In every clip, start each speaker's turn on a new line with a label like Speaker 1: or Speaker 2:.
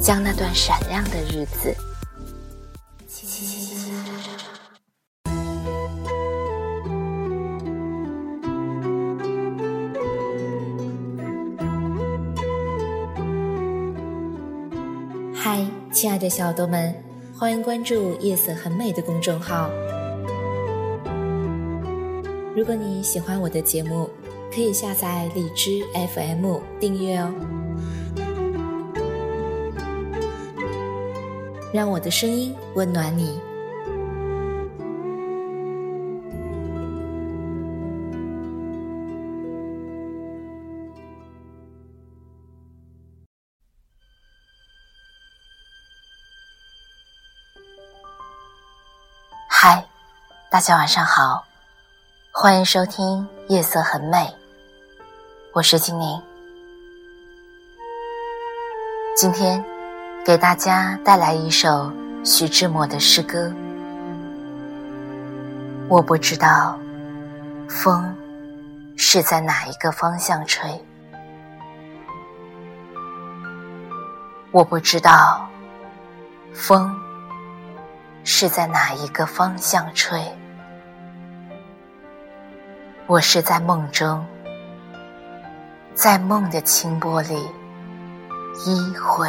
Speaker 1: 将那段闪亮的日子。嗨，亲爱的小豆们，欢迎关注“夜色很美”的公众号。如果你喜欢我的节目，可以下载荔枝 FM 订阅哦。让我的声音温暖你。嗨，大家晚上好，欢迎收听《夜色很美》，我是精灵，今天。给大家带来一首徐志摩的诗歌。我不知道风是在哪一个方向吹，我不知道风是在哪一个方向吹。我是在梦中，在梦的清波里依会。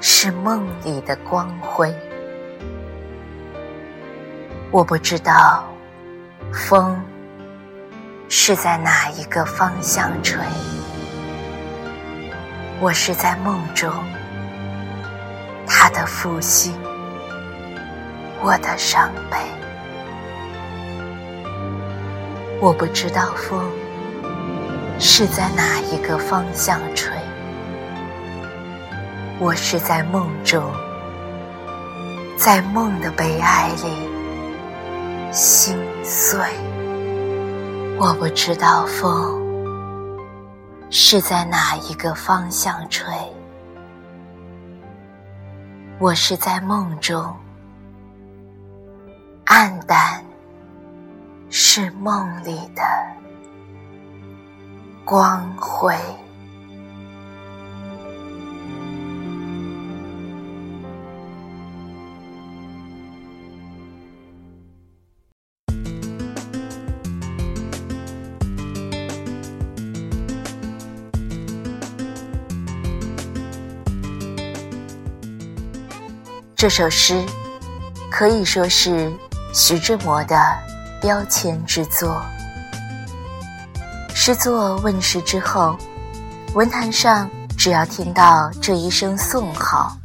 Speaker 1: 是梦里的光辉。我不知道风是在哪一个方向吹，我是在梦中，他的复兴，我的伤悲。我不知道风是在哪一个方向吹。我是在梦中，在梦的悲哀里心碎。我不知道风是在哪一个方向吹。我是在梦中，暗淡是梦里的光辉。这首诗可以说是徐志摩的标签之作。诗作问世之后，文坛上只要听到这一声颂号，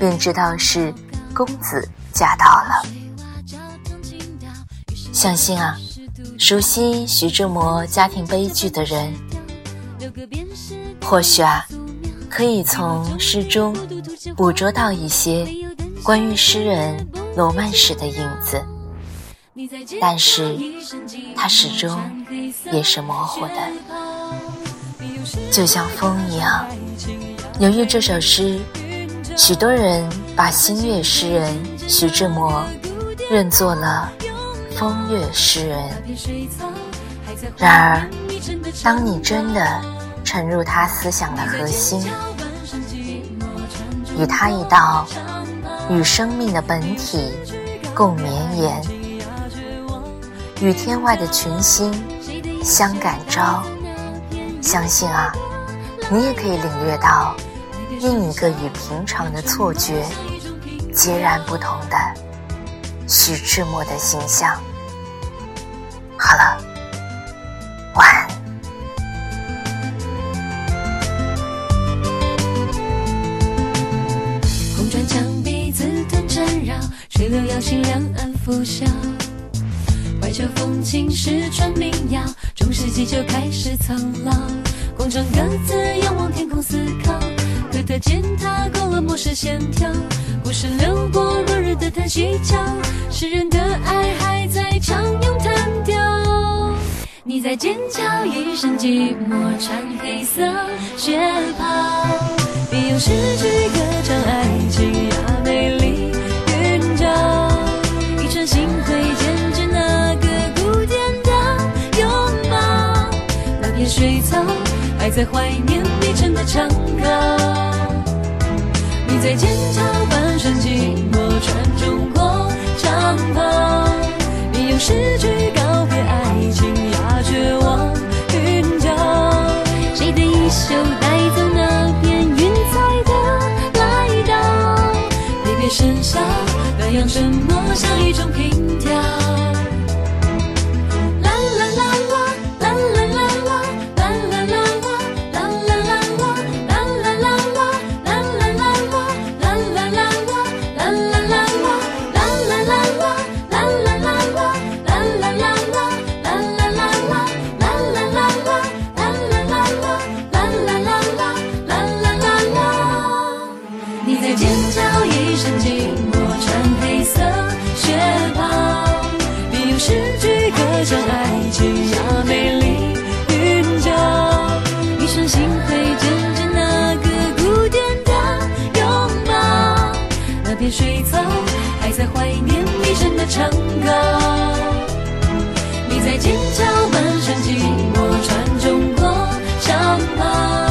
Speaker 1: 便知道是公子驾到了。相信啊，熟悉徐志摩家庭悲剧的人，或许啊，可以从诗中捕捉到一些。关于诗人罗曼史的影子，但是它始终也是模糊的，就像风一样。由于这首诗，许多人把新月诗人徐志摩认作了风月诗人。然而，当你真的沉入他思想的核心，与他一道。与生命的本体共绵延，与天外的群星相感召。相信啊，你也可以领略到另一个与平常的错觉截然不同的徐志摩的形象。好了，
Speaker 2: 拂晓。怀旧风情，是传民谣，中世纪就开始苍老。广场各自仰望天空思考，河特践踏勾勒模式线条，故事流过落日的叹息桥，诗人的爱还在唱咏叹调。你在剑桥，一身寂寞，穿黑色雪袍，别用诗句歌唱爱情呀，在怀念你城的长高，你在剑桥半生寂寞，穿中国长袍，你用诗句告别爱情压，绝望韵脚，谁的衣袖带走那片云彩的来到？离别笙箫，那样沉默像一种凭调。还在怀念一生的长高。你在剑桥满身寂寞，穿中国长袍。